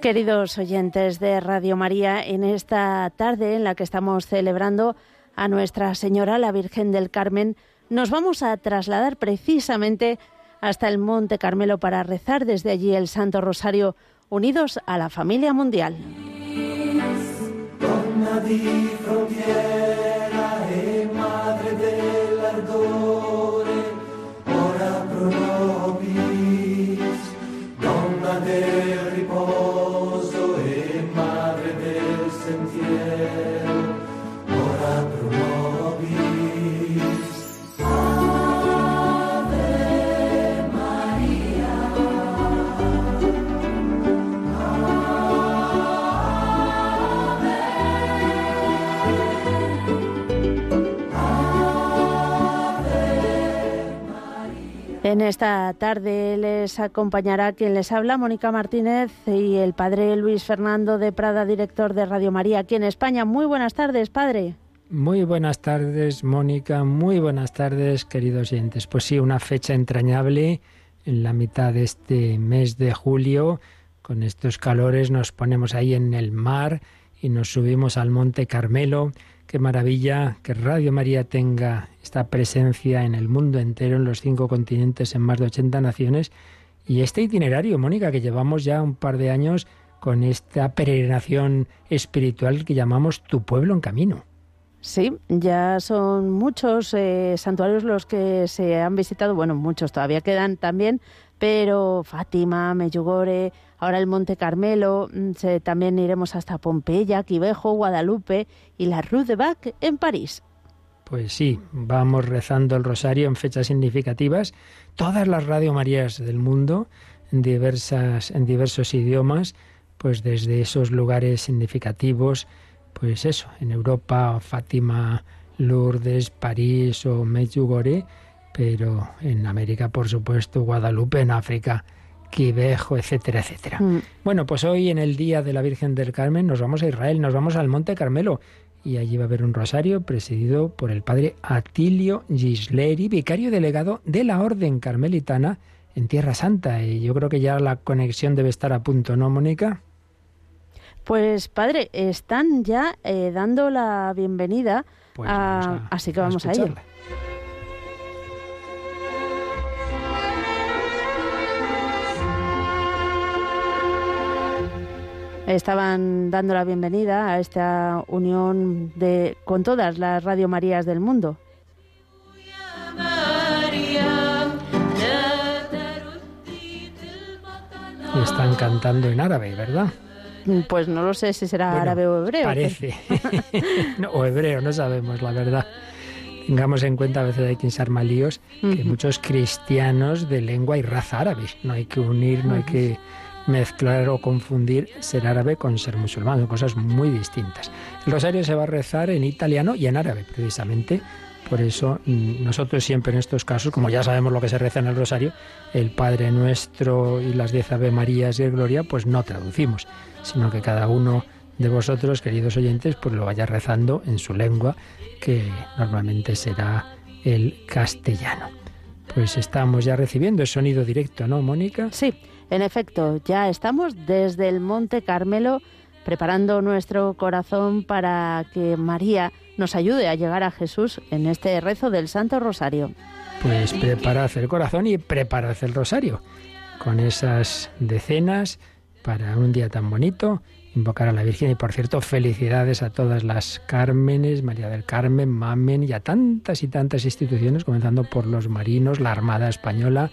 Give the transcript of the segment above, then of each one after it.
Queridos oyentes de Radio María, en esta tarde en la que estamos celebrando a Nuestra Señora la Virgen del Carmen, nos vamos a trasladar precisamente hasta el Monte Carmelo para rezar desde allí el Santo Rosario, unidos a la familia mundial. En esta tarde les acompañará quien les habla, Mónica Martínez, y el padre Luis Fernando de Prada, director de Radio María aquí en España. Muy buenas tardes, padre. Muy buenas tardes, Mónica. Muy buenas tardes, queridos oyentes. Pues sí, una fecha entrañable en la mitad de este mes de julio. Con estos calores nos ponemos ahí en el mar y nos subimos al Monte Carmelo Qué maravilla que Radio María tenga esta presencia en el mundo entero, en los cinco continentes, en más de 80 naciones. Y este itinerario, Mónica, que llevamos ya un par de años con esta peregrinación espiritual que llamamos Tu pueblo en camino. Sí, ya son muchos eh, santuarios los que se han visitado, bueno, muchos todavía quedan también, pero Fátima, Meyugore, ahora el Monte Carmelo, mm, también iremos hasta Pompeya, Quivejo, Guadalupe y la Rue de Bac en París. Pues sí, vamos rezando el rosario en fechas significativas. Todas las Radio Marías del mundo, en, diversas, en diversos idiomas, pues desde esos lugares significativos, pues eso, en Europa, Fátima, Lourdes, París o Medjugorje, pero en América, por supuesto, Guadalupe, en África, Quivejo, etcétera, etcétera. Mm. Bueno, pues hoy en el Día de la Virgen del Carmen nos vamos a Israel, nos vamos al Monte Carmelo y allí va a haber un rosario presidido por el padre Atilio Gisleri, vicario delegado de la Orden Carmelitana en Tierra Santa. Y yo creo que ya la conexión debe estar a punto, ¿no, Mónica? Pues padre, están ya eh, dando la bienvenida, pues a, así que vamos a, a ello. Estaban dando la bienvenida a esta unión de con todas las Radio Marías del mundo. están cantando en árabe, ¿verdad? Pues no lo sé si será árabe o hebreo. Parece. o hebreo, no sabemos, la verdad. Tengamos en cuenta, a veces hay que arma líos, que muchos cristianos de lengua y raza árabe. No hay que unir, no hay que mezclar o confundir ser árabe con ser musulmán, son cosas muy distintas. El rosario se va a rezar en italiano y en árabe, precisamente. Por eso mm, nosotros siempre en estos casos, como ya sabemos lo que se reza en el rosario, el Padre Nuestro y las diez Ave Marías y el Gloria, pues no traducimos, sino que cada uno de vosotros, queridos oyentes, pues lo vaya rezando en su lengua, que normalmente será el castellano. Pues estamos ya recibiendo el sonido directo, ¿no, Mónica? Sí. En efecto, ya estamos desde el Monte Carmelo preparando nuestro corazón para que María nos ayude a llegar a Jesús en este rezo del Santo Rosario. Pues preparad el corazón y preparad el rosario con esas decenas para un día tan bonito, invocar a la Virgen y por cierto felicidades a todas las Cármenes, María del Carmen, Mamen y a tantas y tantas instituciones, comenzando por los marinos, la Armada Española,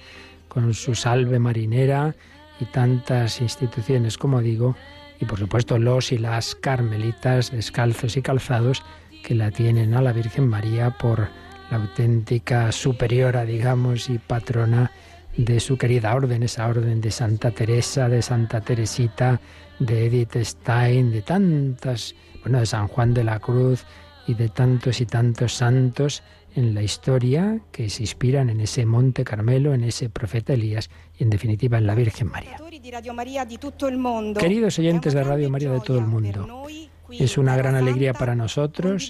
con su salve marinera y tantas instituciones, como digo, y por supuesto los y las carmelitas descalzos y calzados que la tienen a la Virgen María por la auténtica superiora, digamos, y patrona de su querida orden, esa orden de Santa Teresa, de Santa Teresita, de Edith Stein, de tantas, bueno, de San Juan de la Cruz y de tantos y tantos santos en la historia que se inspiran en ese Monte Carmelo, en ese profeta Elías y en definitiva en la Virgen María. Queridos oyentes de Radio María de todo el mundo, Es una gran alegría para nosotros,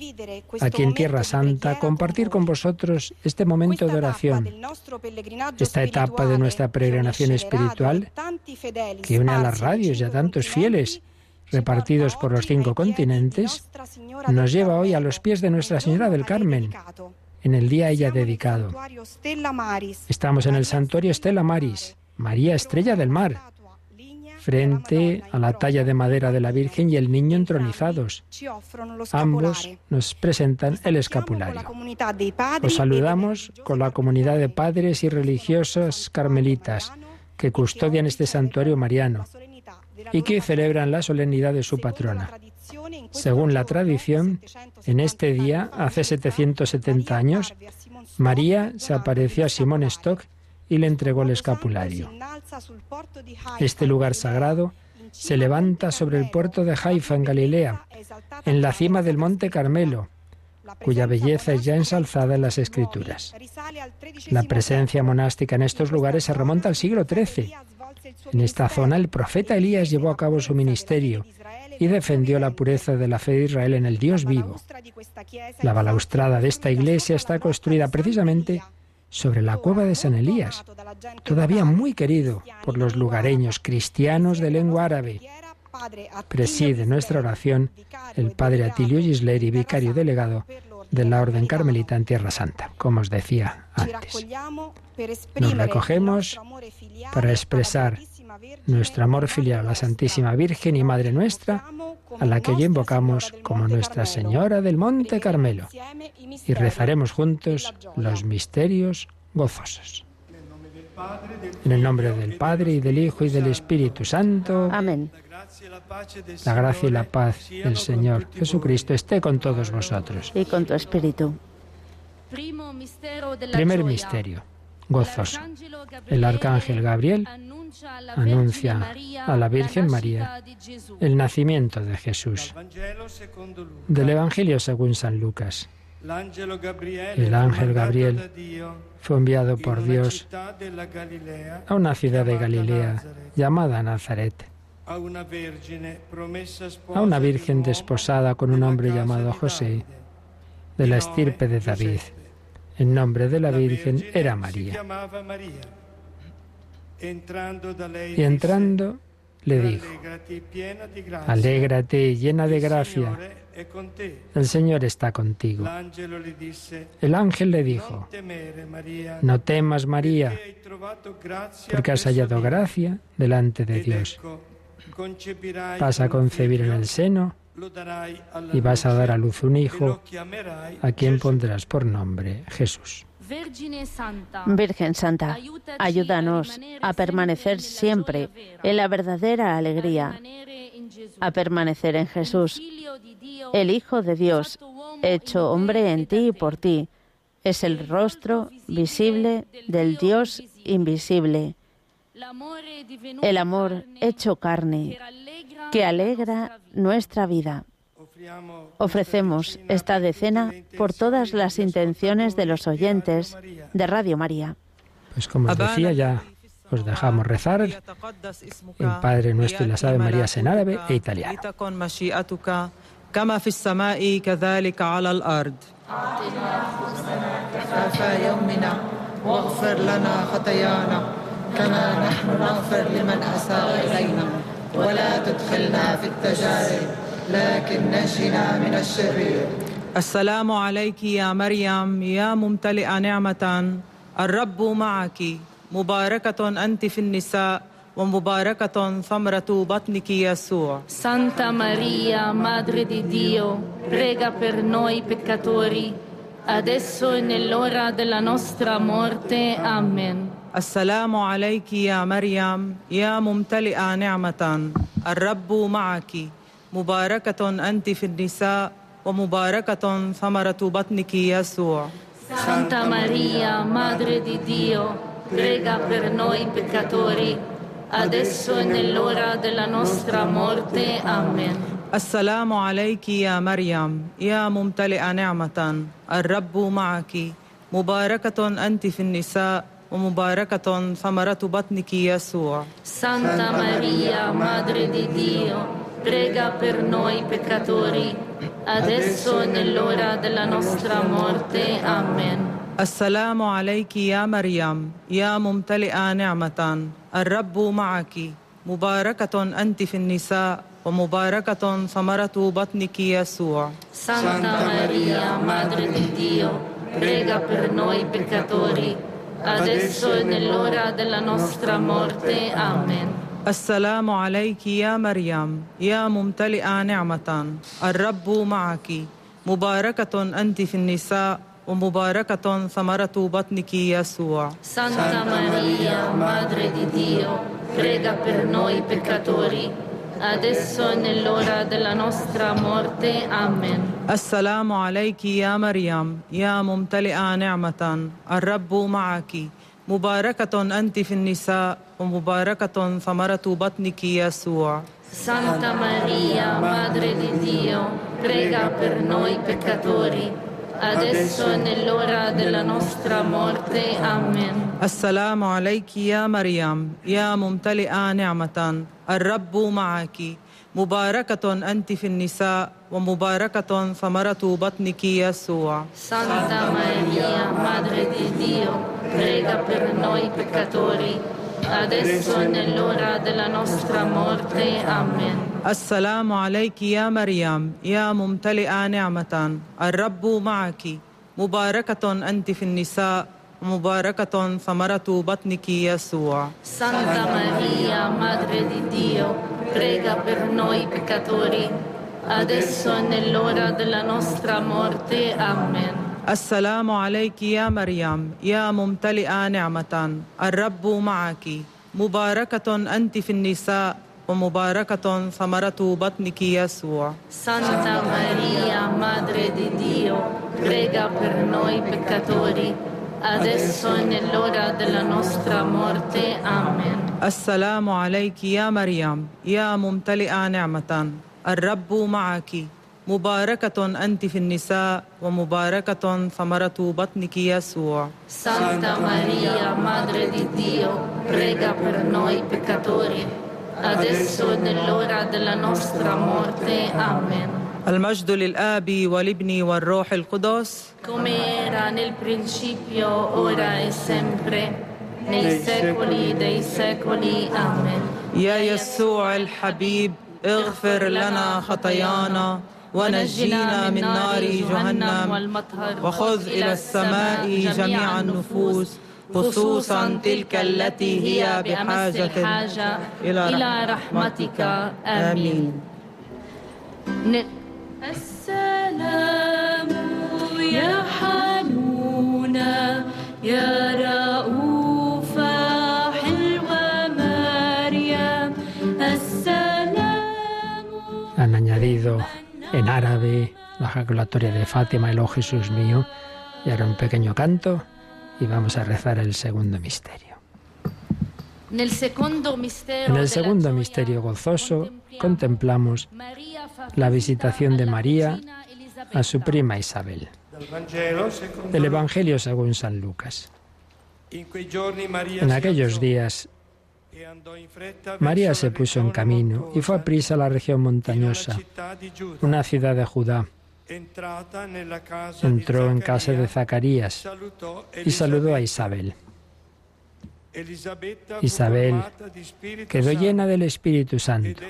aquí en Tierra Santa, compartir con vosotros este momento de oración, esta etapa de nuestra peregrinación espiritual que une a las radios y a tantos fieles repartidos por los cinco continentes, nos lleva hoy a los pies de Nuestra Señora del Carmen, en el día ella dedicado. Estamos en el santuario Stella Maris, María Estrella del Mar, frente a la talla de madera de la Virgen y el niño entronizados. Ambos nos presentan el escapulario. Os saludamos con la comunidad de padres y religiosos carmelitas que custodian este santuario mariano y que celebran la solemnidad de su patrona. Según la tradición, en este día, hace 770 años, María se apareció a Simón Stock y le entregó el escapulario. Este lugar sagrado se levanta sobre el puerto de Haifa, en Galilea, en la cima del Monte Carmelo, cuya belleza es ya ensalzada en las Escrituras. La presencia monástica en estos lugares se remonta al siglo XIII. En esta zona el profeta Elías llevó a cabo su ministerio y defendió la pureza de la fe de Israel en el Dios vivo. La balaustrada de esta iglesia está construida precisamente sobre la cueva de San Elías, todavía muy querido por los lugareños cristianos de lengua árabe. Preside nuestra oración el padre Atilio Gisleri, vicario delegado de la Orden Carmelita en Tierra Santa, como os decía antes. Nos recogemos para expresar nuestro amor filial a la Santísima Virgen y Madre nuestra, a la que hoy invocamos como Nuestra Señora del Monte Carmelo, y rezaremos juntos los misterios gozosos. En el nombre del Padre y del Hijo y del Espíritu Santo. Amén. La gracia y la paz del Señor Jesucristo esté con todos vosotros. Y con tu espíritu. Primer misterio, gozoso. El arcángel Gabriel anuncia a la Virgen María el nacimiento de Jesús. Del Evangelio según San Lucas. El ángel Gabriel fue enviado por Dios a una ciudad de Galilea llamada Nazaret, a una virgen desposada con un hombre llamado José, de la estirpe de David. El nombre de la virgen era María. Y entrando le dijo, alégrate llena de gracia, el Señor está contigo. El ángel le dijo, no temas María, porque has hallado gracia delante de Dios. Vas a concebir en el seno y vas a dar a luz un hijo a quien pondrás por nombre Jesús. Virgen Santa, ayúdanos a permanecer siempre en la verdadera alegría, a permanecer en Jesús, el Hijo de Dios, hecho hombre en ti y por ti. Es el rostro visible del Dios invisible. El amor hecho carne, que alegra nuestra vida. Ofrecemos esta decena por todas las intenciones de los oyentes de Radio María. Pues como os decía, ya os dejamos rezar el Padre Nuestro y las Ave Marías en árabe e italiano. كما في السماء كذلك على الأرض كفاف يومنا واغفر لنا خطايانا كما نحن نغفر لمن أساء إلينا ولا تدخلنا في التجارب لكن نجنا من الشرير السلام عليك يا مريم يا ممتلئة نعمة. الرب معك. مباركة أنت في النساء ومباركة ثمرة بطنك يسوع. Santa Maria, Madre di Dio, prega per noi peccatori, adesso e nell'ora della nostra morte. Amen. السلام عليك يا مريم يا ممتلئة نعمة. الرب معك. مباركة أنت في النساء ومباركة ثمرة بطنك يسوع Santa Maria, Madre di Dio, prega per noi peccatori, adesso e nell'ora della nostra morte. Amen. السلام عليك يا مريم يا ممتلئة نعمة الرب معك مباركة أنت في النساء ومباركة ثمرة بطنك يسوع Santa Maria, Madre di Dio, prega per noi peccatori, adesso e nell'ora della nostra morte. Amen. السلام عليك يا مريم يا ممتلئة نعمة الرب معك مباركة أنت في النساء ومباركة ثمرة بطنك يسوع Santa Maria, Madre di Dio, prega per noi peccatori, adesso e nell'ora della nostra morte. Amen. السلام عليك يا مريم يا ممتلئة نعمة الرب معك مباركة أنت في النساء ومباركة ثمرة بطنك يسوع Santa Maria, Madre di Dio, prega per noi peccatori, adesso nell'ora della nostra morte. Amen. السلام عليك يا مريم يا ممتلئة نعمة الرب معك مباركة أنت في النساء ومباركة ثمرة بطنك يسوع. سانتا ماريا مادري دي ديو بريغا بر نوي بكاتوري Adesso è nell'ora della nostra morte. آمين السلام عليك يا مريم يا ممتلئة نعمة الرب معك مباركة أنت في النساء ومباركة ثمرة بطنك يسوع سانتا ماريا Madre di Dio prega per noi peccatori adesso e nell'ora della nostra morte. Amen. السلام عليك يا مريم يا ممتلئة نعمة الرب معك مباركة أنت في النساء ومباركة ثمرة بطنك يسوع Santa Maria, Madre di Dio, prega per noi peccatori, adesso e nell'ora della nostra morte. Amen. السلام عليك يا مريم يا ممتلئة نعمة الرب معك مباركة أنت في النساء ومباركة ثمرة بطنك يسوع Santa Maria, Madre di Dio, prega per noi peccatori, adesso e nell'ora della nostra morte. Amen. السلام عليك يا مريم يا ممتلئة نعمة الرب معك مباركة أنت في النساء ومباركة ثمرة بطنك يسوع. سانتا ماريا مادر دي ديو بريغا بر نوي بكاتوري أدسو نلورا دل نوسترا مورتي آمين المجد للآب والابن والروح القدس. كما إرا نل برنشيبيو أورا إسمبري نل سيكولي دي سيكولي آمين يا يسوع الحبيب اغفر لنا خطايانا. ونجينا من نار جهنم والمطهر وخذ إلى السماء جميع النفوس خصوصا تلك التي هي بحاجة إلى رحمتك. آمين. السلام يا حنونا يا رؤوفا حلوة مريم السلام. Han añadido en árabe la jaculatoria de Fátima, el oh Jesús mío, y ahora un pequeño canto y vamos a rezar el segundo misterio. En el segundo misterio gozoso contemplamos la visita visitación de María a su prima Isabel. Del Evangelio según San Lucas. En aquellos días María se puso en camino y fue a prisa a la región montañosa, una ciudad de Judá. Entró en casa de Zacarías y saludó a Isabel. Isabel quedó llena del Espíritu Santo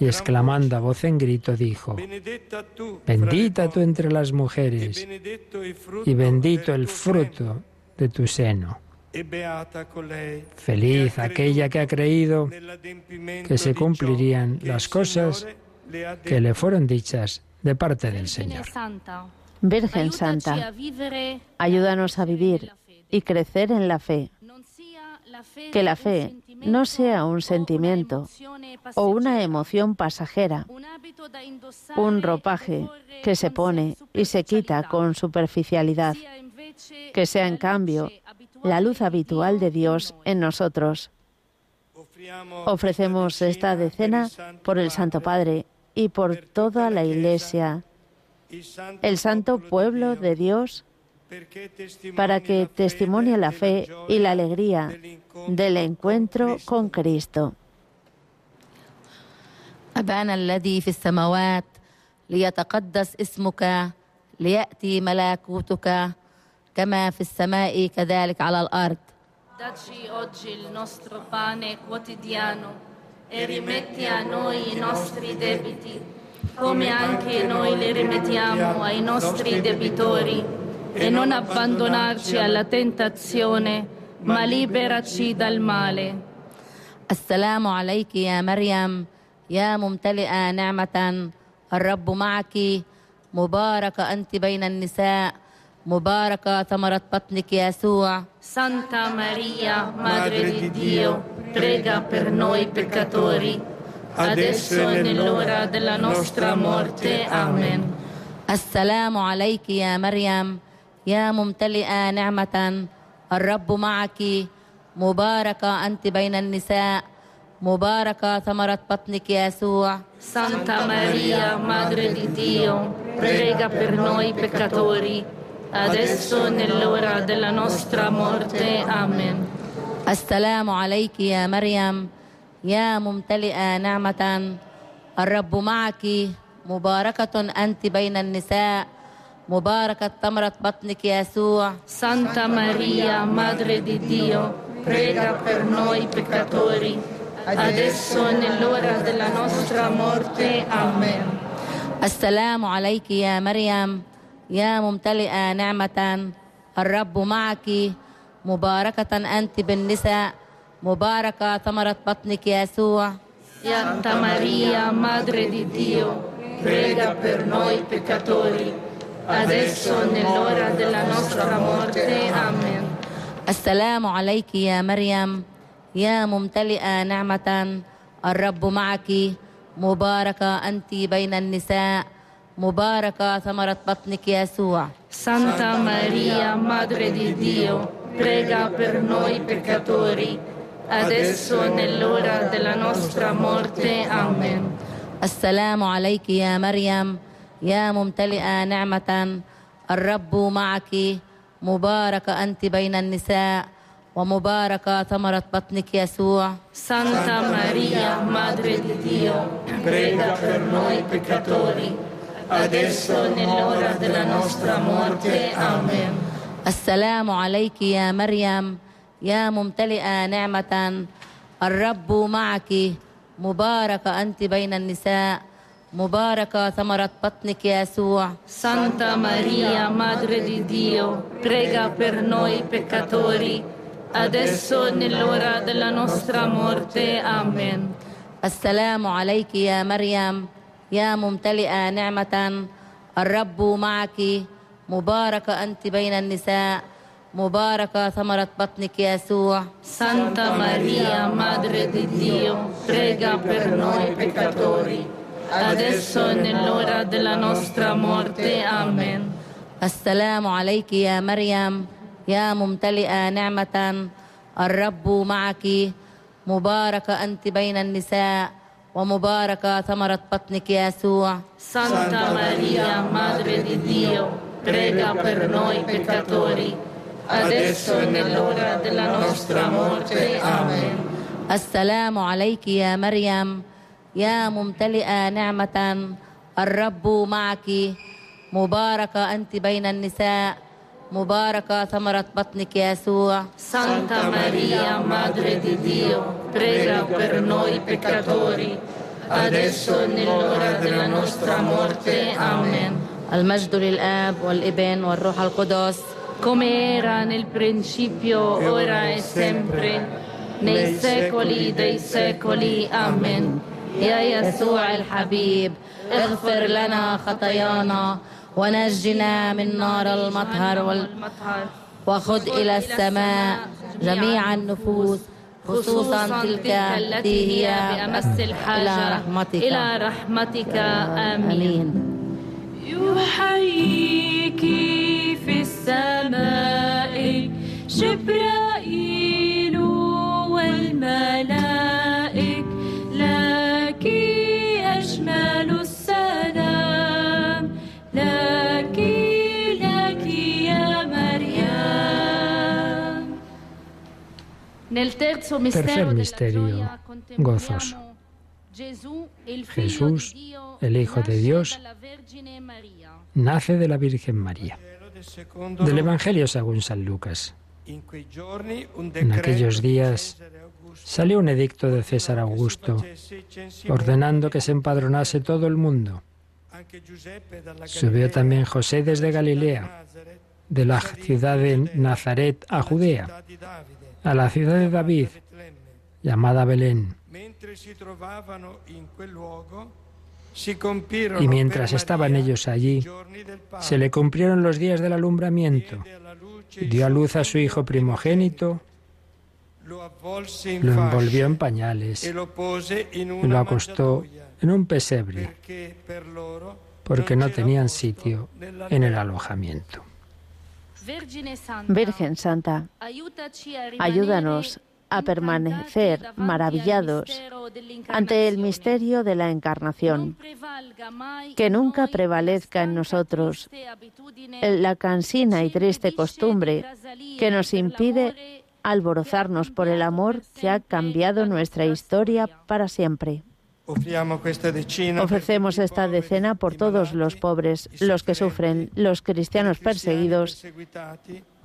y exclamando a voz en grito dijo, Bendita tú entre las mujeres y bendito el fruto de tu seno. Feliz aquella que ha creído que se cumplirían las cosas que le fueron dichas de parte del Señor. Santa, Virgen Santa, ayúdanos a vivir y crecer en la fe. Que la fe no sea un sentimiento o una emoción pasajera, un e ropaje que se pone y se quita con superficialidad, que sea en cambio la luz di habitual Dio de Dios noi. en nosotros. Ofrecemos esta decena por el Santo Padre y por toda la Iglesia, el santo pueblo de Dios, para que testimonie la fe y la alegría del encuentro con Cristo. أبانا الذي في السماوات ليتقدس اسمك ليأتي ملكوتك كما في السماء كذلك على الأرض Dacci oggi il nostro pane quotidiano e rimetti a noi i nostri debiti, come anche noi li rimettiamo ai nostri debitori, e non abbandonarci alla tentazione, ma liberaci dal male. السلام عليك يا مريم يا ممتلئة نعمة الرب معك مباركة أنت بين النساء مباركة ثمرة بطنك يسوع. سانتا ماريا مادري دي ديو بريغا بير نوي بيكاتوري adesso e nell'ora della nostra morte. السلام عليك يا مريم يا ممتلئة نعمة الرب معك مباركة أنت بين النساء مباركة ثمرة بطنك يسوع. سانتا ماريا مادري دي ديو بريغا بير نوي بيكاتوري adesso e nell'ora della nostra morte. Amen. السلام عليك يا مريم يا ممتلئة نعمة الرب معك مباركة أنت بين النساء مباركة ثمرة بطنك يسوع Santa Maria, Madre di Dio, prega per noi peccatori, adesso e nell'ora della nostra morte. Amen. السلام عليك يا مريم يا ممتلئة نعمة الرب معك. مباركة أنت بالنساء. مباركة ثمرة بطنك يسوع. Santa Maria, Madre di Dio, prega per noi peccatori, adesso nell'ora della nostra morte. Amen. السلام عليك يا مريم. يا ممتلئة نعمة الرب معك. مباركة أنت بين النساء. مباركة ثمرة بطنك يسوع. سانتا ماريا مادري دي ديو prega per noi peccatori adesso e nell'ora della nostra morte. Amen. السلام عليك يا مريم يا ممتلئة نعمة الرب معك مباركة أنت بين النساء ومباركة ثمرة بطنك يسوع سانتا ماريا مادري دي ديو prega per noi peccatori adesso e nell'ora della nostra morte. Amen. السلام عليك يا مريم يا ممتلئة نعمة الرب معك مباركة أنت بين النساء مباركة ثمرة بطنك يسوع Santa Maria, Madre di Dio, prega per noi peccatori, adesso e nell'ora della nostra morte. Amen. السلام عليك يا مريم يا ممتلئة نعمة الرب معك. مباركة أنت بين النساء. مباركة ثمرة بطنك يسوع. Santa Maria, Madre di Dio, prega per noi peccatori, adesso nell'ora della nostra morte. Amen. السلام عليك يا مريم. يا ممتلئة نعمة الرب معك. مباركة أنت بين النساء. ومباركة ثمرة بطنك يا يسوع. سانتا ماريا مادري دي ديو بريغا بير نوي بيكاتوري adesso e nell'ora della nostra morte. آمين السلام عليك يا مريم. يا ممتلئة نعمة الرب معك. مباركة أنت بين النساء. مباركة ثمرة بطنك يسوع Santa Maria, Madre di Dio, prega per noi peccatori, adesso e nell'ora della nostra morte. Amen. المجد للآب والابن والروح القدس Come era nel principio, ora e sempre, nei secoli dei secoli. Amen. يا يسوع الحبيب اغفر لنا خطايانا ونجنا من نار المطهر وخذ إلى السماء جميع النفوس خصوصا تلك التي هي بأمس الحاجة. إلى رحمتك. إلى رحمتك. آمين. آمين. يحييك في السماء جبرائيل والملائك Tercer misterio gozoso. Jesús, el Hijo de Dios, nace de la Virgen María. Del Evangelio según San Lucas. En aquellos días salió un edicto de César Augusto ordenando que se empadronase todo el mundo. Subió también José desde Galilea, de la ciudad de Nazaret a Judea, a la ciudad de David, llamada Belén. Y mientras estaban ellos allí, se le cumplieron los días del alumbramiento. Dio a luz a su hijo primogénito, lo envolvió en pañales y lo acostó en un pesebre, porque no tenían sitio en el alojamiento. Virgen Santa, ayúdanos a permanecer maravillados ante el misterio de la encarnación. Que nunca prevalezca en nosotros la cansina y triste costumbre que nos impide alborozarnos por el amor que ha cambiado nuestra historia para siempre. Ofrecemos esta decena por todos los pobres, los que sufren, los cristianos perseguidos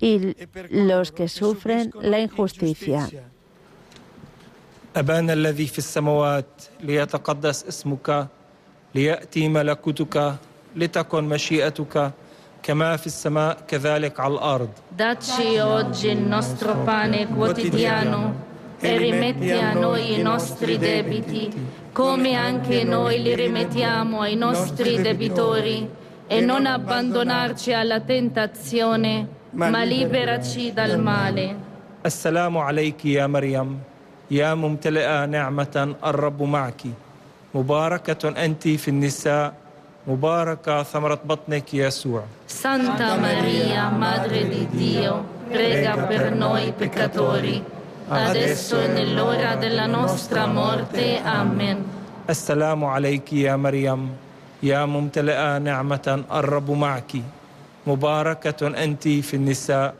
y los que sufren la injusticia. أبانا الذي في السماوات ليتقدس اسمك ليأتي ملكوتك لتكن مشيئتك كما في السماء كذلك على الأرض Dacci oggi il nostro pane quotidiano e rimetti a noi i nostri debiti, come anche noi li rimettiamo ai nostri debitori, e non abbandonarci alla tentazione, ma liberaci dal male. السلام عليك يا مريم يا ممتلئة نعمة الرب معك مباركة أنت في النساء مباركة ثمرة بطنك يسوع Santa Maria, Madre di Dio, prega per noi peccatori, adesso e nell'ora della nostra morte. Amen. السلام عليك يا مريم يا ممتلئة نعمة الرب معك مباركة أنت في النساء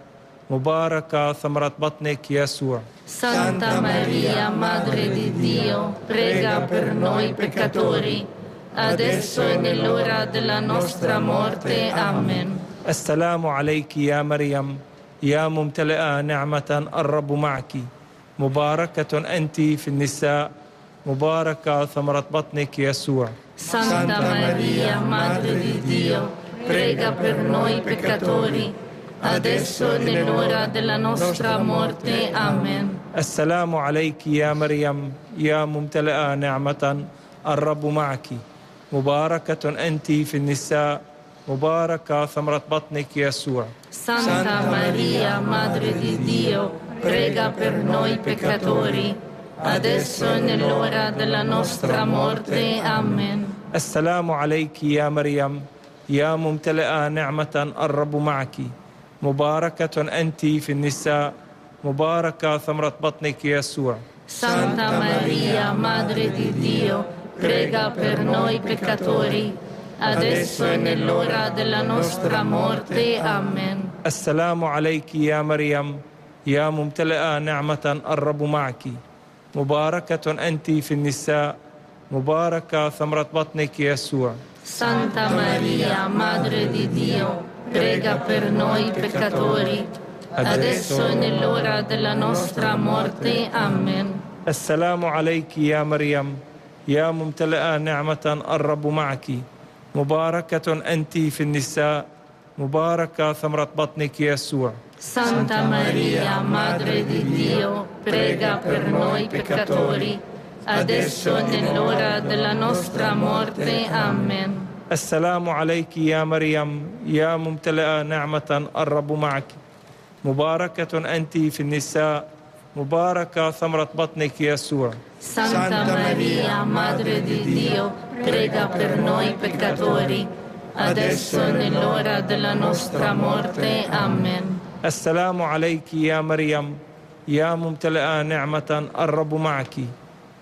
مباركة ثمرة بطنك يسوع Santa Maria, Madre di Dio, prega per noi peccatori, adesso e nell'ora della nostra morte. Amen. السلام عليك يا مريم يا ممتلئة نعمة الرب معك مباركة أنت في النساء مباركة ثمرة بطنك يسوع Santa Maria, Madre di Dio, prega per noi peccatori, adesso e nell'ora della nostra morte. Amen. السلام عليك يا مريم يا ممتلئة نعمة الرب معك مباركة أنت في النساء مباركة ثمرة بطنك يسوع Santa Maria, Madre di Dio, prega per noi peccatori, adesso e nell'ora della nostra morte. Amen. السلام عليك يا مريم يا ممتلئة نعمة الرب معك مباركة أنت في النساء مباركة ثمرة بطنك يسوع Santa Maria, Madre di Dio, prega per noi peccatori, adesso e nell'ora della nostra morte. Amen. السلام عليك يا مريم يا ممتلئة نعمة الرب معك. مباركة أنت في النساء. مباركة ثمرة بطنك يسوع. Santa Maria, Madre di Dio, prega per noi peccatori, adesso e nell'ora della nostra morte. Amen. السلام عليك يا مريم يا ممتلئة نعمة الرب معك مباركة أنت في النساء مباركة ثمرة بطنك يسوع Santa Maria, Madre di Dio, prega per noi peccatori, adesso e nell'ora della nostra morte. Amen. السلام عليك يا مريم يا ممتلئة نعمة الرب معك مباركة أنت في النساء مباركة ثمرة بطنك يسوع Santa Maria, Madre di Dio, prega per noi peccatori, adesso e nell'ora della nostra morte. Amen. السلام عليك يا مريم. يا ممتلئة نعمة الرب معك.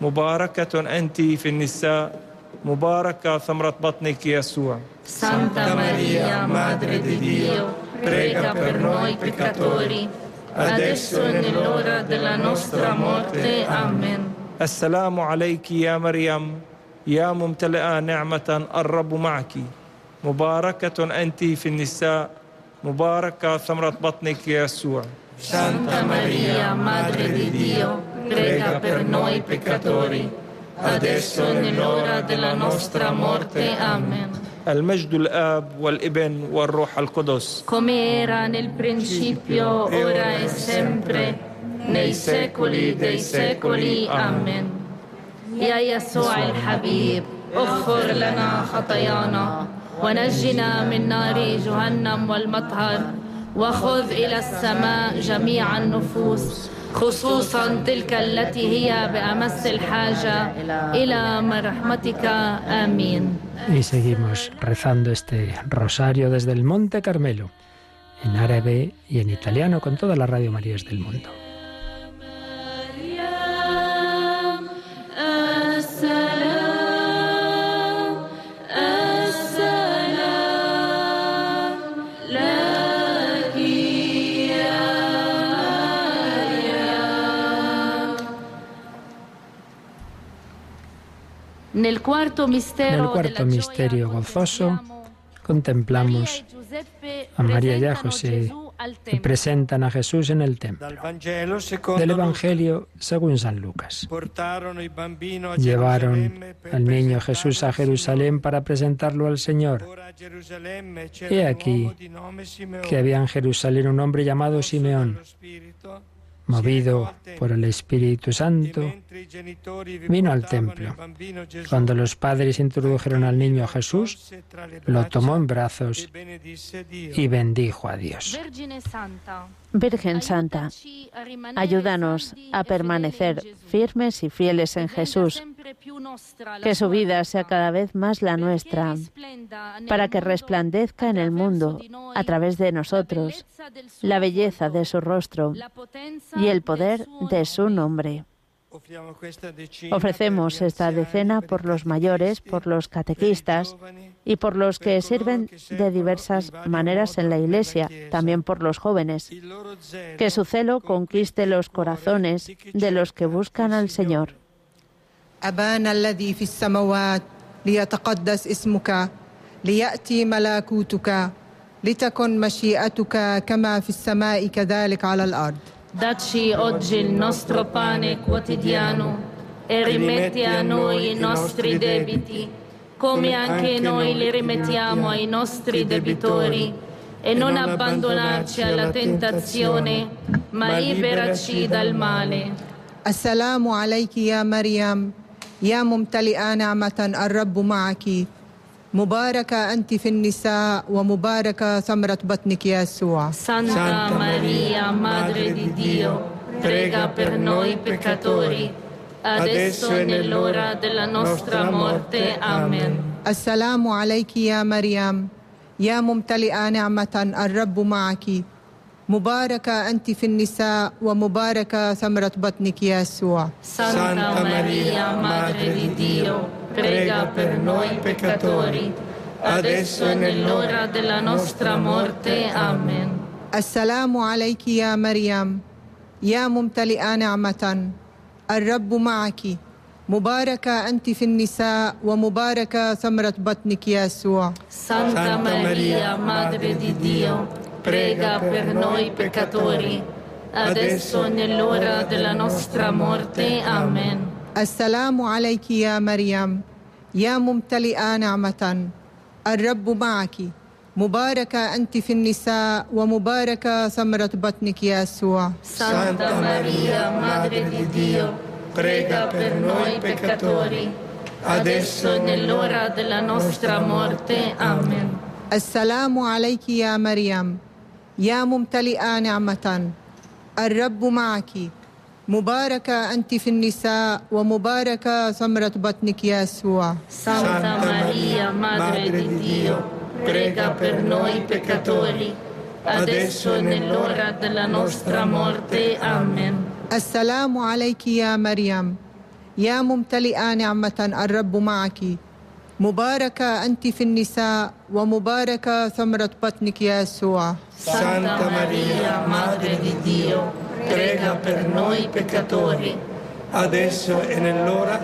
مباركة أنت في النساء. مباركة ثمرة بطنك يسوع. Santa Maria, Madre di Dio, prega per noi peccatori, adesso e nell'ora della nostra morte. Amen. السلام عليك يا مريم. يا ممتلئة نعمة الرب معك. مباركة أنت في النساء. مباركة ثمرة بطنك يسوع Santa Maria, Madre di Dio, prega per noi peccatori, adesso e nell'ora della nostra morte. Amen. المجد الآب والابن والروح القدس Come era nel principio, ora e sempre, nei secoli dei secoli. Amen. يا يسوع الحبيب اغفر لنا خطايانا ونجنا من نار جهنم والمطهر وخذ إلى السماء جميع النفوس خصوصا تلك التي هي بأمس الحاجة إلى مرحمتك آمين Y seguimos rezando este rosario desde el Monte Carmelo, en árabe y en italiano, con todas las Radio Marías del mundo. Nel En el cuarto misterio gozoso contemplamos a María y a José que presentan a Jesús en el templo. Del. Evangelio según San Lucas. Llevaron al niño Jesús a al Jerusalén para presentarlo al Señor. He aquí Que había en Jerusalén un hombre llamado Simeón, movido por el Espíritu Santo, vino al templo. Cuando los padres introdujeron al niño Jesús, lo tomó en brazos y bendijo a Dios. Virgen Santa, ayúdanos a permanecer firmes y fieles en Jesús, que su vida sea cada vez más la nuestra, para que resplandezca en el mundo, a través de nosotros, la belleza de su rostro y el poder de su nombre. Ofrecemos esta decena por los mayores, por los catequistas y por los que sirven de diversas maneras en la Iglesia, también por los jóvenes. Que su celo conquiste los corazones de los que buscan al. Señor. أبانا الذي في السماوات ليتقدس اسمك ليأتي ملكوتك لتكن مشيئتك كما في السماء كذلك على الأرض داتشي أوجي النصر باني كوتيديانو إرمتي أنوي نصري ديبتي كومي أنكي نوي لرمتي أموي نصري ديبتوري E non abbandonarci alla tentazione, ma liberaci السلام male. يا مريم يا ممتلئة نعمة الرب معك. مباركة أنت في النساء ومباركة ثمرة بطنك يسوع. Santa Maria, Madre di Dio, prega per noi peccatori, adesso e nell'ora della nostra morte. Amen. السلام عليك يا مريم يا ممتلئة نعمة الرب معك مباركة أنت في النساء ومباركة ثمرة بطنك يسوع Santa Maria, Madre di Dio, prega per noi peccatori, adesso e nell'ora della nostra morte. Amen. السلام عليك يا مريم يا ممتلئة نعمة الرب معك مباركة أنت في النساء ومباركة ثمرة بطنك يسوع Santa Maria, Madre di Dio, prega per noi peccatori, adesso e nell'ora della nostra morte. Amen. السلام عليك يا مريم يا ممتلئة نعمة الرب معك مباركة أنت في النساء ومباركة ثمرة بطنك يسوع Santa Maria, Madre di Dio, prega per noi peccatori, adesso e nell'ora della nostra morte. Amen. السلام عليك يا مريم يا ممتلئة نعمة الرب معك. مباركة أنت في النساء ومباركة ثمرة بطنك يسوع. Santa Maria, Madre di Dio, prega per noi peccatori, adesso e nell'ora della nostra morte. Amen. السلام عليك يا مريم يا ممتلئة نعمة الرب معك مباركة أنت في النساء ومباركة ثمرة بطنك يسوع Santa Maria, Madre di Dio, prega per noi peccatori, adesso e nell'ora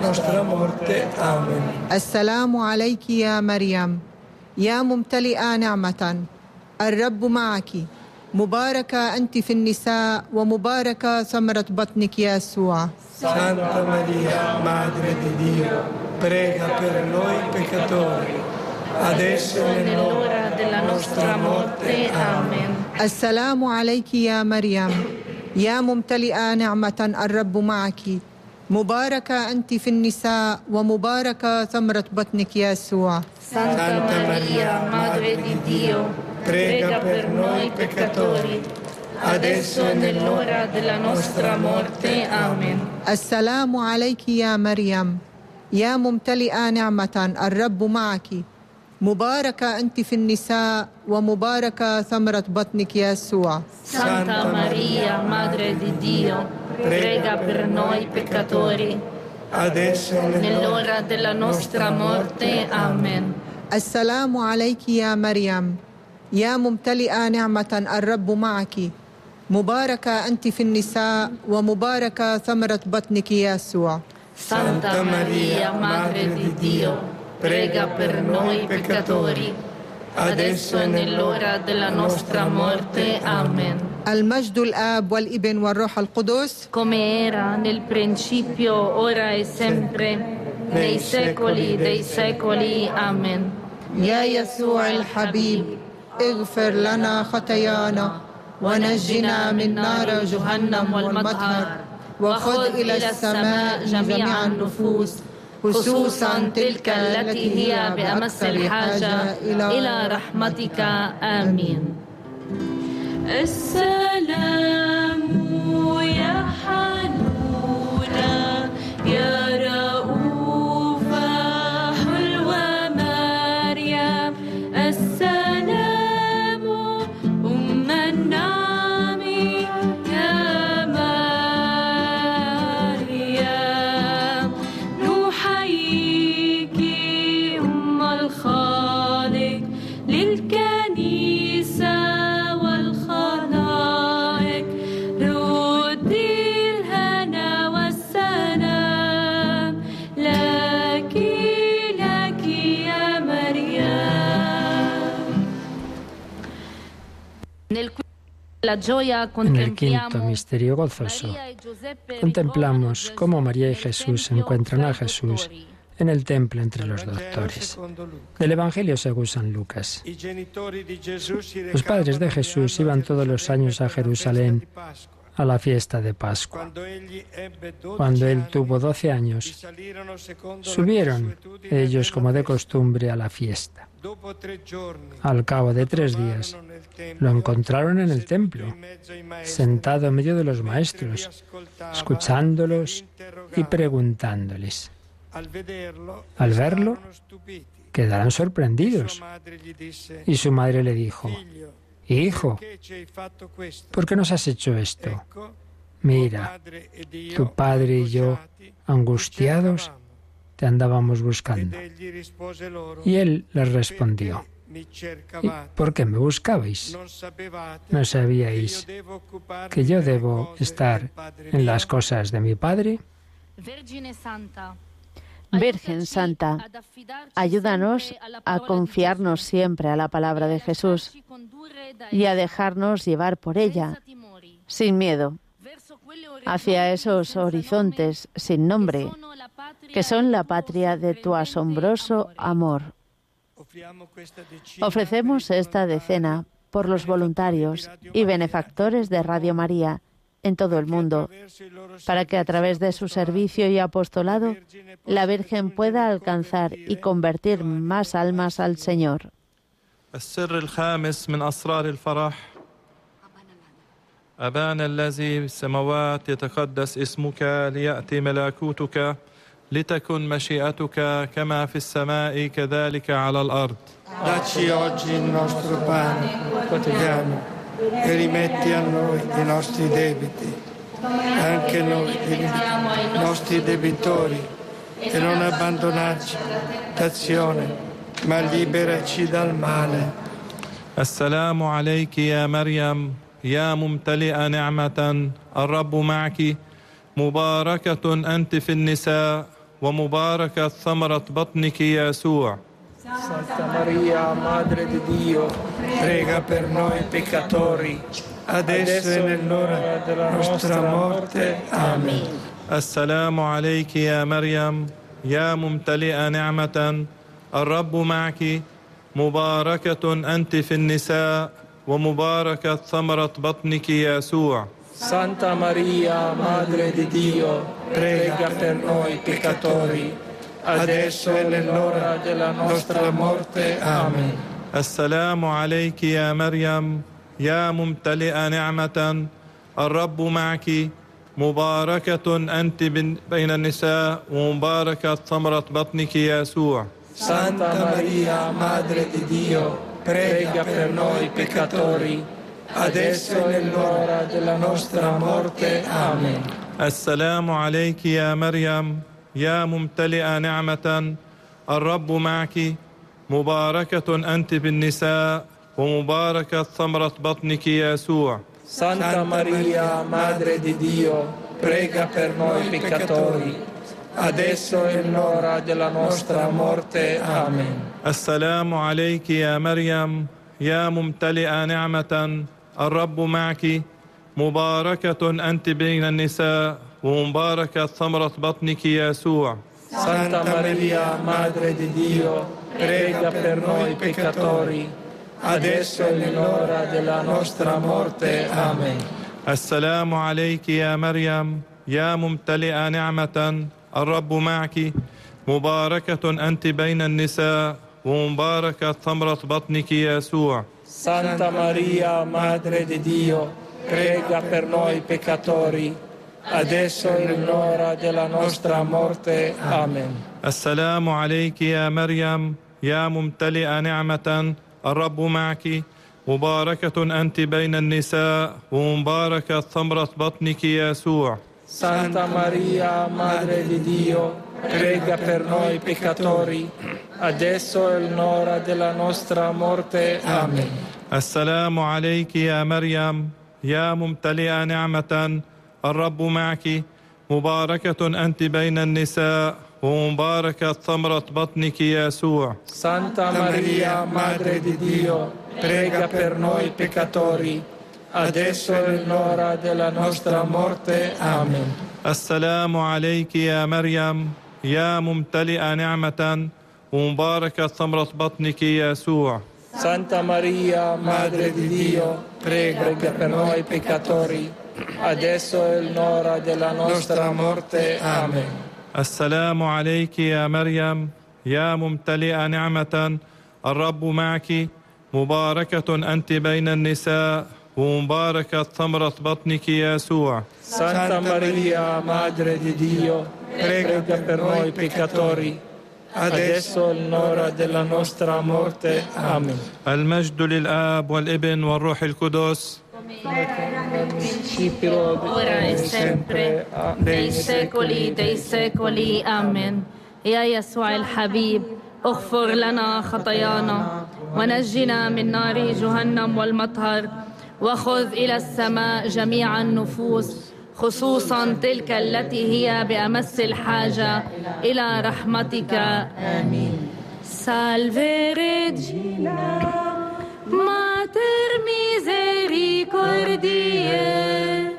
nostra morte. Amen. السلام عليك يا مريم يا ممتلئه نعمه الرب معك مباركه انت في النساء ومباركه ثمره بطنك يسوع Santa Maria, Madre di Dio, prega per noi peccatori, adesso e nell'ora della nostra morte. Amen. السلام عليك يا مريم يا ممتلئه نعمه الرب معك مباركه انت في النساء ومباركه ثمره بطنك يسوع Santa Maria, Madre di Dio, prega per noi peccatori, adesso e nell'ora della nostra morte. Amen. السلام عليك يا مريم يا ممتلئه نعمه الرب معك مباركة أنت في النساء ومباركة ثمرة بطنك يا يسوع. سانتا ماريا مادر دي ديو prega per noi peccatori adesso e nell'ora della nostra morte amen. السلام عليك يا مريم يا ممتلئة نعمة الرب معك مباركة أنت في النساء ومباركة ثمرة بطنك يا يسوع سانتا ماريا مادر دي ديو prega per noi peccatori, adesso e nell'ora della nostra morte. Amen. المجد الاب والابن والروح القدس Come era nel principio, ora e sempre, nei secoli dei secoli. Amen. يا يسوع الحبيب اغفر لنا خطايانا ونجنا من نار جهنم والمطهر وخذ إلى السماء جميع النفوس خصوصا تلك التي هي بأمس الحاجة إلى رحمتك. آمين. السلام. Nel En el quinto misterio gozoso, contemplamos cómo María y Jesús encuentran a Jesús en el templo entre los doctores. Del Evangelio según San Lucas. Los padres de Jesús iban todos los años a Jerusalén a la fiesta de Pascua. Quando egli ebbe 12 Cuando él tuvo 12 y años, subieron ellos como de costumbre a la fiesta. Al cabo de tres días, lo encontraron en el templo, sentado en medio de los maestros, escuchándolos e y preguntándoles. Al verlo, Sua sorprendidos. Y su madre le dijo, Hijo? ¿por qué nos has hecho esto? Mira, tu padre y yo, angustiados. Te andábamos buscando. Y él les respondió, por qué me buscabais? ¿No sabíais que yo debo estar en las mio?" cosas de mi Padre? Virgen Santa, ayúdanos a confiarnos siempre a la palabra de Jesús y a dejarnos llevar por ella, sin miedo, hacia esos horizontes sin nombre, que son la patria de tu asombroso amor. Ofrecemos esta decena por los voluntarios y benefactores de Radio María en todo el mundo, para que a través de su servicio y apostolado la Virgen pueda alcanzar y convertir más almas al Señor. أبانا الذي في السماوات يتقدس اسمك ليأتي ملكوتك لتكن مشيئتك كما في السماء كذلك على الأرض Dacci oggi il nostro pane quotidiano e rimetti a noi i nostri debiti, anche noi i nostri debitori, e non abbandonarci d'azione, ma liberaci dal male. السلام عليك يا مريم يا ممتلئة نعمة الرب معك مباركة أنت في النساء ومباركة ثمرة بطنك يسوع Santa Maria, Madre di Dio, prega per noi peccatori, adesso e nell'ora della nostra morte. Amen. السلام عليك يا مريم يا ممتلئة نعمة الرب معك مباركة أنت في النساء ومباركة ثمرة بطنك يا يسوع. سانتا ماريا مادري دي ديو prega per noi peccatori adesso e nell'ora della nostra morte. Amen. السلام عليك يا مريم يا ممتلئة نعمة الرب معك. مباركة أنت بين النساء ومباركة ثمرة بطنك يا يسوع. سانتا ماريا مادري دي ديو prega per noi peccatori, adesso e nell'ora della nostra morte. Amen. السلام عليك يا مريم يا ممتلئة نعمة الرب معك مباركة أنت بالنساء ومباركة ثمرة بطنك يسوع Santa Maria, Madre di Dio, prega per noi peccatori, adesso e nell'ora della nostra morte. Amen. السلام عليك يا مريم يا ممتلئة نعمة الرب معك مباركة أنت بين النساء ومباركة ثمرة بطنك يسوع Santa Maria, Madre di Dio, prega per noi peccatori, adesso e nell'ora della nostra morte. Amen. السلام عليك يا مريم يا ممتلئة نعمة الرب معك مباركة أنت بين النساء ومباركة ثمرة بطنك يسوع Santa Maria, Madre di Dio, prega per noi peccatori, adesso e nell'ora della nostra morte. Amen. السلام عليك يا مريم يا ممتلئة نعمة الرب معك مباركة أنت بين النساء ومباركة ثمرة بطنك يسوع Santa Maria, Madre di Dio, prega per noi peccatori, adesso e nell'ora della nostra morte. Amen. السلام عليك يا مريم يا ممتلئة نعمة الرب معك مباركة أنت بين النساء ومباركة ثمرة بطنك يسوع Santa Maria, Madre di Dio, prega per noi peccatori, adesso e nell'ora della nostra morte. Amen. السلام عليك يا مريم يا ممتلئة نعمة ومباركة ثمرة بطنك يسوع Santa Maria, Madre di Dio, prega per noi peccatori, adesso e nell'ora della nostra morte. Amen. السلام عليك يا مريم يا ممتلئة نعمة الرب معك مباركة أنت بين النساء ومباركة ثمرة بطنك يا يسوع. سانتا ماريا مادر دي ديو prega per noi peccatori. Adesso l'ora della nostra morte. امين. المجد للآب والابن والروح القدس. امين. e, e sempre. Dei secoli dei secoli. Amen. يا يسوع الحبيب اغفر لنا خطايانا ونجنا من نار جهنم والمطهر وخذ إلى السماء جميع النفوس خصوصا تلك التي هي بأمس الحاجة إلى رحمتك آمين Salve Regina Mater misericordiae,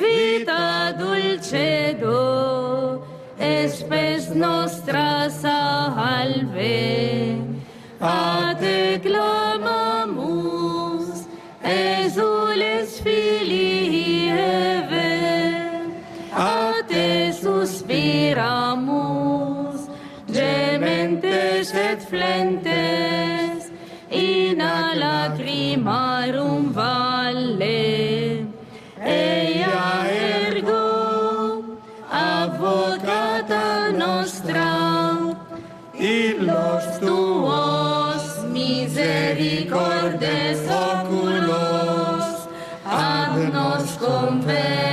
vita dulcedo, espes nostra salve. A te clamamus, suspiramus, gementes et flentes, in a lacrimarum valle. Ea ergo, advocata nostra, illos tuos misericordes oculos, ad nos converte.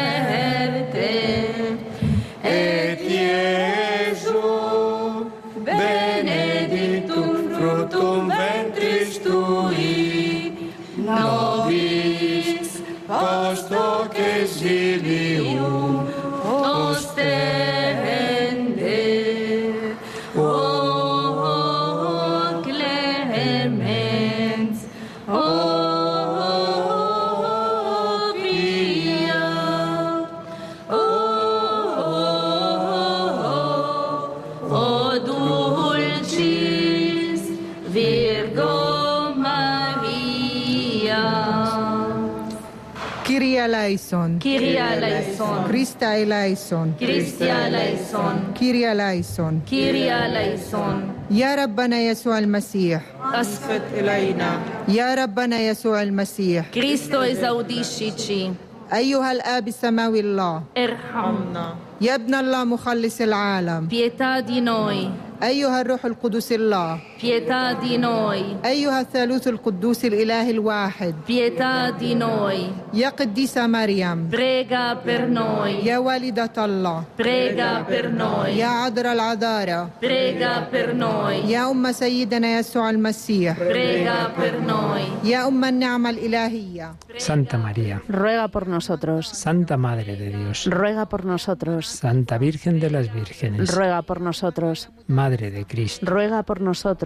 Christa eleison. Christia eleison. Kyrie eleison. Kyrie eleison. يا ربنا يسوع المسيح اسقط الينا يا ربنا يسوع المسيح كريستو ازوديشيتشي ايها الاب السماوي الله ارحمنا يا ابن الله مخلص العالم بيتا دي نوي ايها الروح القدس الله Pietà di noi. أيها الثالوث القدوس الإله الواحد Pietà di noi. يا قديسة مريم Prega per noi. يا والدة الله Prega per noi. يا عذراء العذارى Prega per noi. يا أم سيدنا يسوع المسيح Prega per noi. يا أم النعمة الإلهية Santa María, Ruega por nosotros. Santa Madre de Dios, Ruega por nosotros. Santa Virgen de las Vírgenes, Ruega por nosotros. Madre de Cristo, Ruega por nosotros.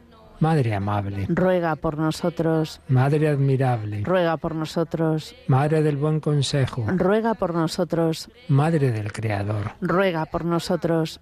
Madre Amable, Ruega por nosotros. Madre Admirable, Ruega por nosotros. Madre del Buen Consejo, Ruega por nosotros. Madre del Creador, Ruega por nosotros.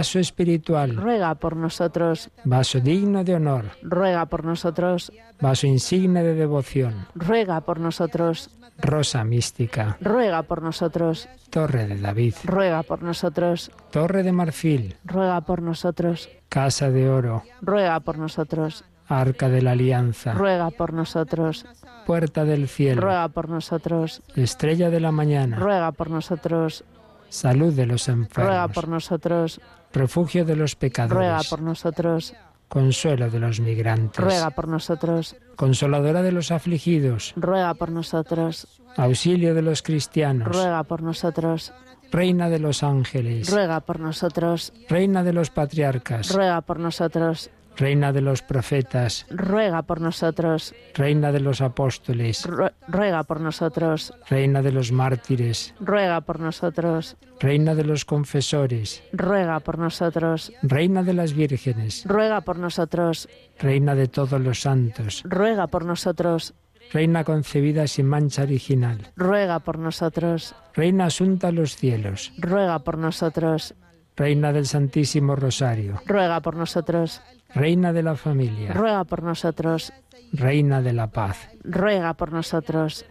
Vaso espiritual, Ruega por nosotros. vaso digno de honor, Ruega por nosotros. vaso insigne de devoción, Ruega por nosotros. rosa mística, Ruega por nosotros. torre de David, Ruega por nosotros. torre de marfil, Ruega por nosotros. casa de oro, Ruega por nosotros. arca de la alianza, Ruega por nosotros. puerta del cielo, Ruega por nosotros. estrella de la mañana, Ruega por nosotros. salud de los Ruega enfermos, por nosotros. Refugio de los Ruega pecadores, por nosotros. consuelo de los migrantes, Ruega por nosotros. consoladora de los afligidos, Ruega por nosotros. auxilio de los cristianos, Ruega por nosotros. reina de los ángeles, Ruega por nosotros. reina de los patriarcas, Ruega por nosotros. Reina de los profetas, Ruega por nosotros. reina de los apóstoles, Ru- Ruega por nosotros. reina de los mártires, Ruega por nosotros. reina de los confesores, Ruega por nosotros. reina de las vírgenes, Ruega por nosotros. reina de todos los santos, Ruega por nosotros. reina concebida sin mancha original, Ruega por nosotros. reina asunta a los cielos, Ruega por nosotros. reina del Santísimo Rosario, Ruega por nosotros. Reina de la familia. Ruega por nosotros. Reina de la paz. Ruega por nosotros.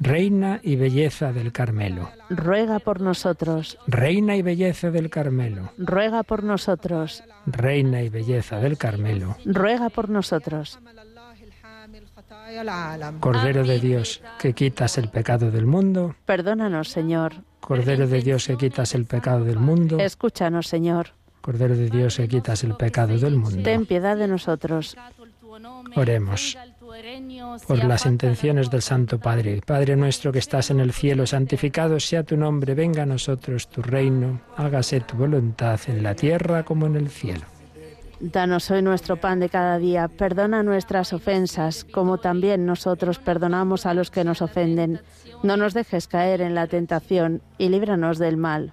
Reina y belleza del Carmelo. Ruega por nosotros. Reina y belleza del Carmelo. Ruega por nosotros. Reina y belleza del Carmelo. Ruega por nosotros. Cordero de Dios, que quitas el pecado del mundo. Perdónanos, Señor. Cordero de Dios, que quitas el pecado del mundo. Escúchanos, Señor. Cordero de Dios, que quitas el pecado del mundo. Ten piedad de nosotros. Oremos por las intenciones del Santo Padre. Padre nuestro que estás en el cielo, santificado sea tu nombre, venga a nosotros tu reino, hágase tu voluntad en la tierra como en el cielo. Danos hoy nuestro pan de cada día. Perdona nuestras ofensas, como también nosotros perdonamos a los que nos ofenden. No nos dejes caer en la tentación y líbranos del mal.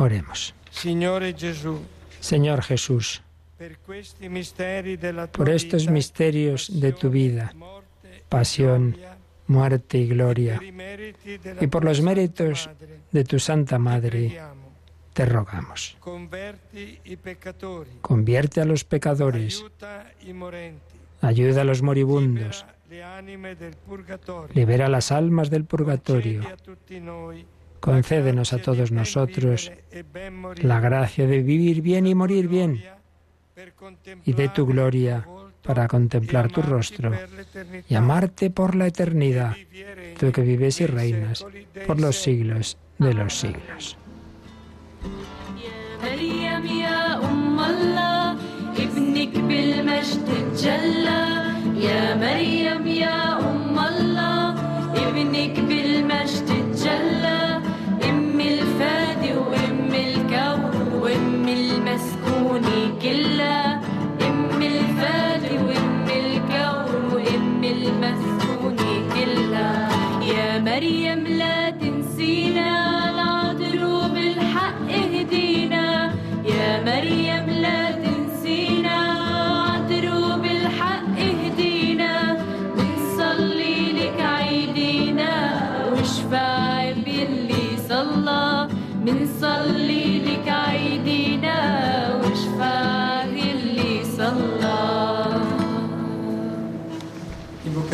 Oremos. Señor Jesús, por estos misterios de tu vida, morte, pasión, muerte y gloria, y por los méritos de tu Santa Madre, te rogamos. Convierte a los pecadores, ayuda a los moribundos, libera las almas del purgatorio, Concedi a tutti noi concédenos a la todos grazia di ben nosotros vivere e ben morire. la gracia de vivir bien y morir bien, Per y de tu gloria para contemplar tu rostro y amarte por la eternidad, tú que vives y reinas por los siglos de los siglos. مريم يا أم الله ابنك بالمجد تجلى يا مريم يا أم الله ابنك بالمجد المسكون كلها أم الفادي وأم الكون وأم المسكون كلها يا مريم لا تنسينا العذر بالحق اهدينا. يا مريم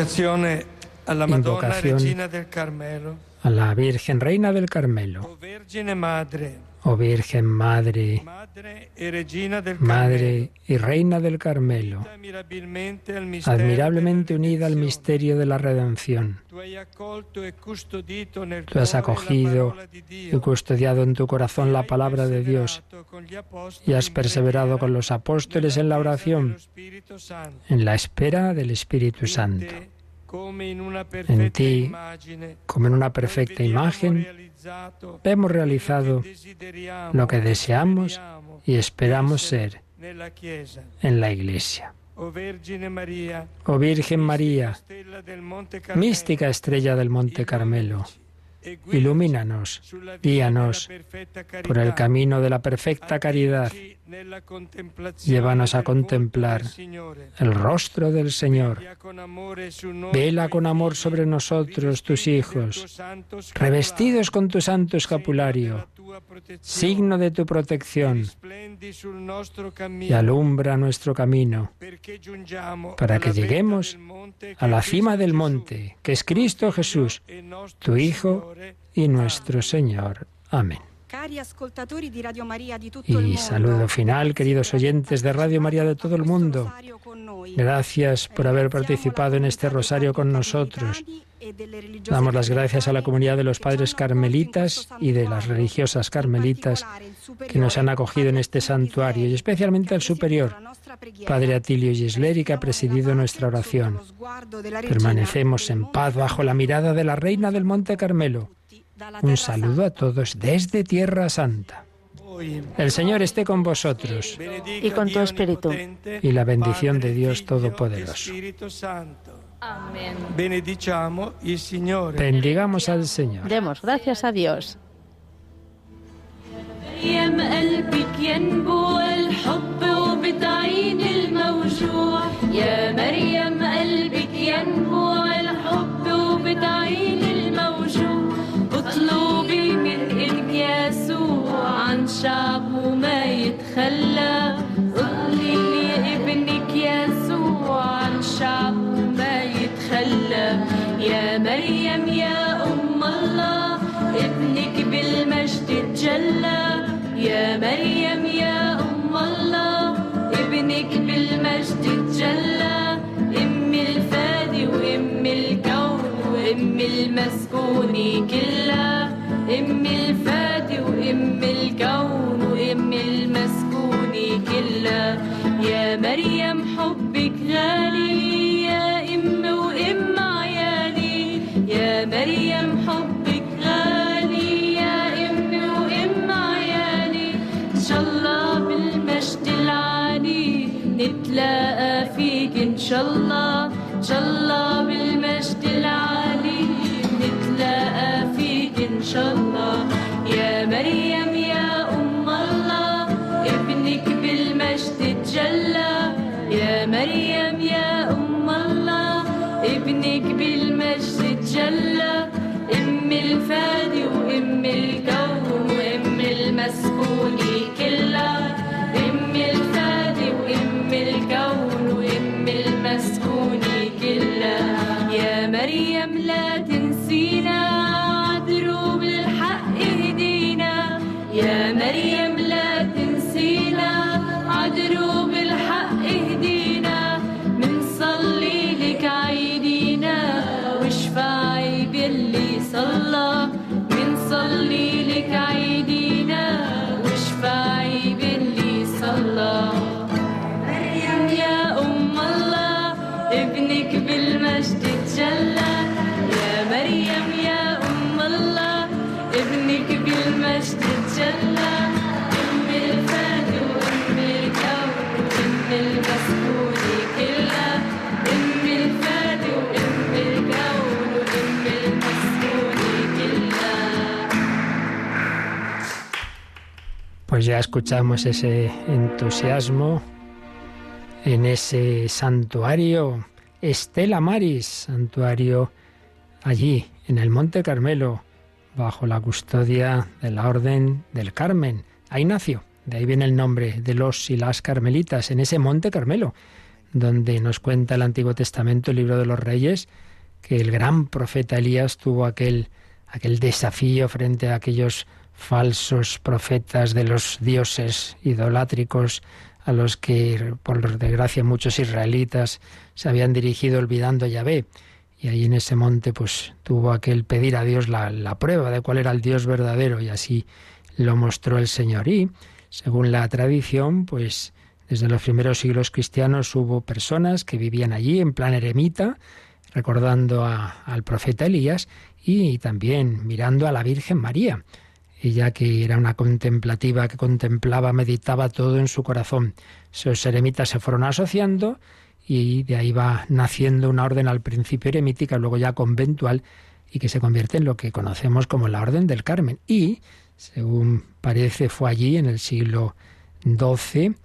Madonna Invocación. Regina del Carmelo. A la Virgen Reina del Carmelo, O Madre, oh Virgen Madre, Madre y Reina del Carmelo, admirablemente unida al misterio de la redención. Tú has acogido y custodiado en tu corazón la palabra de Dios. y has perseverado con los apóstoles en la oración, en la espera del Espíritu Santo. Perfetta ti, Como en una perfecta imagen, hemos realizado lo que e deseamos y esperamos ser en la Iglesia. Oh Virgen María, mística estrella del Monte Carmelo, ilumínanos, guíanos por el camino de la perfecta caridad. Llévanos a contemplar el rostro del Señor. Vela con amor sobre nosotros, tus hijos, revestidos con tu santo scapulario, escapulario, signo de tu protección, y alumbra nuestro camino. Para que lleguemos a la cima del monte, que es Cristo Jesús, tu Hijo y nuestro Señor. Amén. Y saludo final, queridos oyentes de Radio María de todo el mundo. Gracias por haber participado en este rosario con nosotros. Damos las gracias a la comunidad de los padres carmelitas y de las religiosas carmelitas que nos han acogido en este santuario y especialmente al superior, Padre Atilio Gisleri, que ha presidido nuestra oración. Permanecemos en paz bajo la mirada de la Reina del Monte Carmelo. Un saludo a todos desde Tierra Santa. Voi El Señor esté con vosotros benedica Y con tu Dio espíritu. Onnipotente, y la bendición de Padre, Dios Figlio e Todopoderoso. Spirito Santo. Amen. Benediciamo il Signore. Bendigamos al Señor. Demos gracias a Dios. مريم قلبك ينبوع الحب وبتعين الموجوع يا مريم قلبك ينبوع الحب وبتعين الموجوع اطلبي من إلك يسوع عن شعبه ما يتخلى. قولي لي ابنك يسوع عن شعبه ما يتخلى. يا مريم يا أم الله ابنك بالمجد تجلى. يا مريم يا أم الله ابنك بالمجد تجلى. المسكون كلها. أم الفادي وأم الكون وأم المسكون كلها. يا مريم حبك غالي يا أم وأم عيالي يا مريم حبك غالي يا أم وأم عيالي إن شاء الله بالمجد العالي. نتلاقى فيك إن شاء الله إن شاء الله. Pues ya escuchamos ese entusiasmo en ese santuario Estela Maris, santuario allí en el Monte Carmelo, bajo la custodia de la Orden del Carmen. Ahí nació, de ahí viene el nombre de los y las carmelitas, en ese Monte Carmelo, donde nos cuenta el Antiguo Testamento, el libro de los Reyes, que el gran profeta Elías tuvo aquel, aquel desafío frente a aquellos falsos profetas de los dioses idolátricos a los que, por desgracia, muchos israelitas se habían dirigido olvidando Yahvé. Y ahí en ese monte, pues tuvo aquel pedir a Dios la, la prueba de cuál era el Dios verdadero, y así lo mostró el Señor. Y, según la tradición, pues desde los primeros siglos cristianos hubo personas que vivían allí en plan eremita, recordando al profeta Elías y también mirando a la Virgen María. Ella que era una contemplativa que contemplaba, meditaba todo en su corazón. Esos eremitas se fueron asociando y de ahí va naciendo una orden al principio eremítica, luego ya conventual y que se convierte en lo que conocemos como la Orden del Carmen. Y, según parece, fue allí en el siglo XII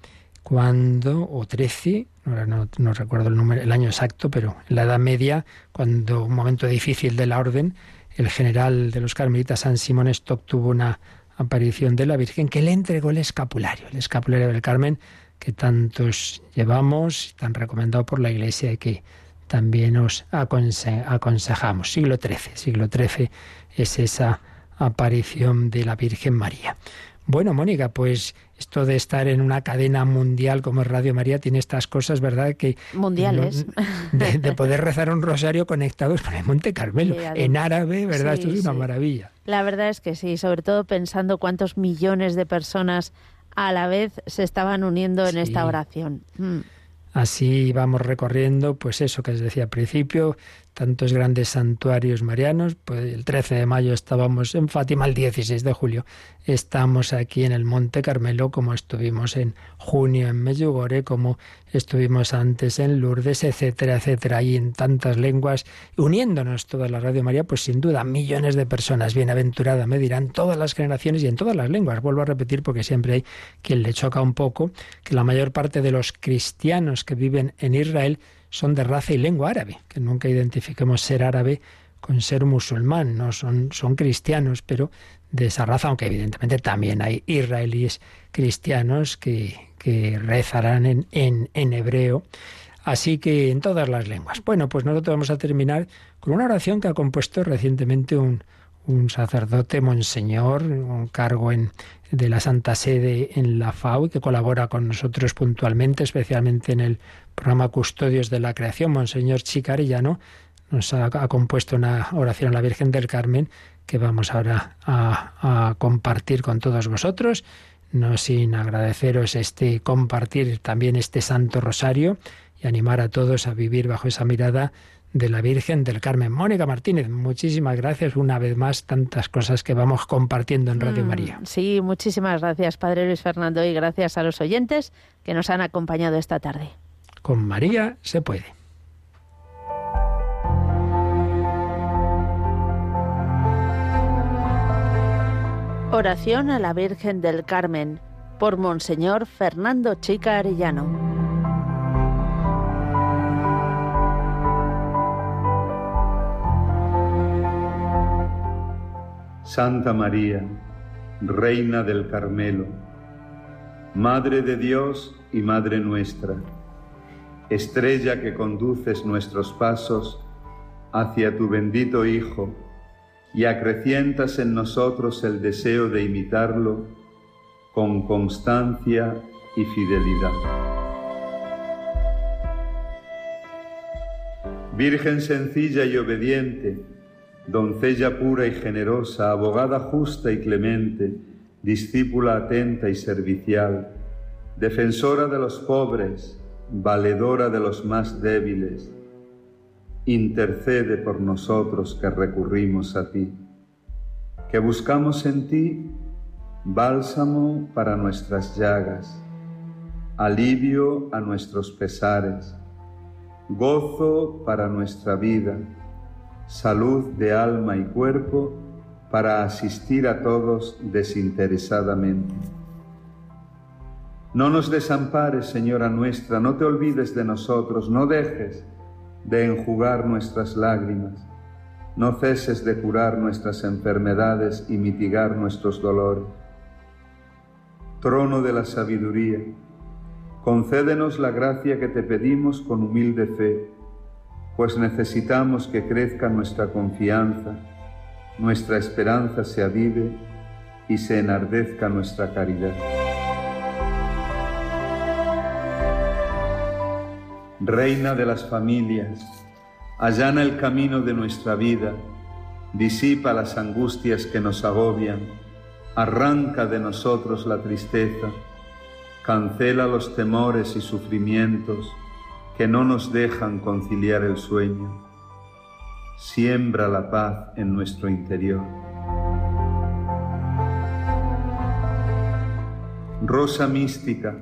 cuando, o XIII, no, no, recuerdo el, número, el año exacto, pero en la Edad Media, cuando un momento difícil de la orden, el general de los carmelitas San Simón Stock tuvo una aparición de la Virgen que le entregó el escapulario, el escapulario del Carmen que tantos llevamos, tan recomendado por la Iglesia y que también os aconsejamos. Siglo XIII, siglo XIII es esa aparición de la Virgen María. Bueno, Mónica, pues esto de estar en una cadena mundial como es Radio María tiene estas cosas, ¿verdad? Que Mundiales. de, poder rezar un rosario conectados con el Monte Carmelo, en árabe, ¿verdad? esto es una maravilla. La verdad es que sí, sobre todo pensando cuántos millones de personas a la vez se estaban uniendo en esta oración. Mm. Así vamos recorriendo, pues eso que os decía al principio, tantos grandes santuarios marianos. Pues el 13 de mayo estábamos en Fátima, el 16 de julio estamos aquí en el Monte Carmelo, como estuvimos en junio en Medjugorje, como estuvimos antes en Lourdes, etcétera, etcétera, y en tantas lenguas, uniéndonos toda la Radio María, pues sin duda millones de personas, bienaventurada me dirán, todas las generaciones y en todas las lenguas. Vuelvo a repetir porque siempre hay quien le choca un poco que la mayor parte de los cristianos que viven en Israel son de raza y lengua árabe, que nunca identifiquemos ser árabe con ser musulmán, no son, son cristianos, pero de esa raza, aunque evidentemente también hay israelíes cristianos que, que rezarán en, en, en hebreo. Así que en todas las lenguas. Bueno, pues nosotros vamos a terminar con una oración que ha compuesto recientemente un, un sacerdote, monseñor, un cargo en, de la Santa Sede en la FAO y que colabora con nosotros puntualmente, especialmente en el programa Custodios de la Creación, Monseñor Chicarillano, nos ha, compuesto una oración a la Virgen del Carmen que vamos ahora a, compartir con todos vosotros, no sin agradeceros este compartir también este Santo Rosario y animar a todos a vivir bajo esa mirada de la Virgen del Carmen. Mónica Martínez, muchísimas gracias una vez más, tantas cosas que vamos compartiendo en Radio mm, María. Sí, muchísimas gracias, Padre Luis Fernando, y gracias a los oyentes que nos han acompañado esta tarde. Con María se puede. Oración a la Virgen del Carmen por Monseñor Fernando Chica Arellano. Santa María, Reina del Carmelo, Madre de Dios y Madre nuestra estrella que conduces nuestros pasos hacia tu bendito Hijo y acrecientas en nosotros el deseo de imitarlo con constancia y fidelidad. Virgen sencilla y obediente, doncella pura y generosa, abogada justa y clemente, discípula atenta y servicial, defensora de los pobres, valedora de los más débiles, intercede por nosotros que recurrimos a ti, que buscamos en ti bálsamo para nuestras llagas, alivio a nuestros pesares, gozo para nuestra vida, salud de alma y cuerpo para asistir a todos desinteresadamente. No nos desampares, Señora nuestra, no te olvides de nosotros, no dejes de enjugar nuestras lágrimas, no ceses de curar nuestras enfermedades y mitigar nuestros dolores. Trono de la sabiduría, concédenos la gracia que te pedimos con humilde fe, pues necesitamos que crezca nuestra confianza, nuestra esperanza se avive y se enardezca nuestra caridad. Reina de las familias, allana el camino de nuestra vida, disipa las angustias que nos agobian, arranca de nosotros la tristeza, cancela los temores y sufrimientos que no nos dejan conciliar el sueño, siembra la paz en nuestro interior. Rosa mística,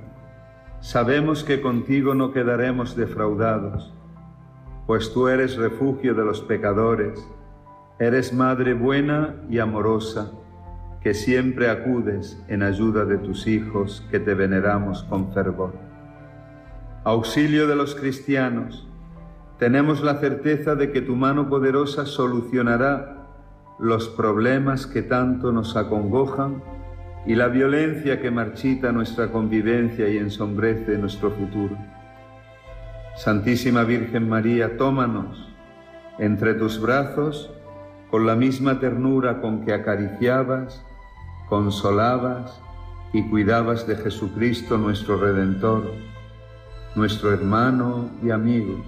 Sabemos que contigo no quedaremos defraudados, pues tú eres refugio de los pecadores, eres Madre buena y amorosa, que siempre acudes en ayuda de tus hijos que te veneramos con fervor. Auxilio de los cristianos, tenemos la certeza de que tu mano poderosa solucionará los problemas que tanto nos acongojan y la violencia que marchita nuestra convivencia y ensombrece nuestro futuro. Santísima Virgen María, tómanos entre tus brazos con la misma ternura con que acariciabas, consolabas y cuidabas de Jesucristo nuestro Redentor, nuestro hermano y amigo,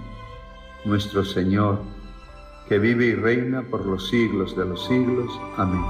nuestro Señor, que vive y reina por los siglos de los siglos. Amén.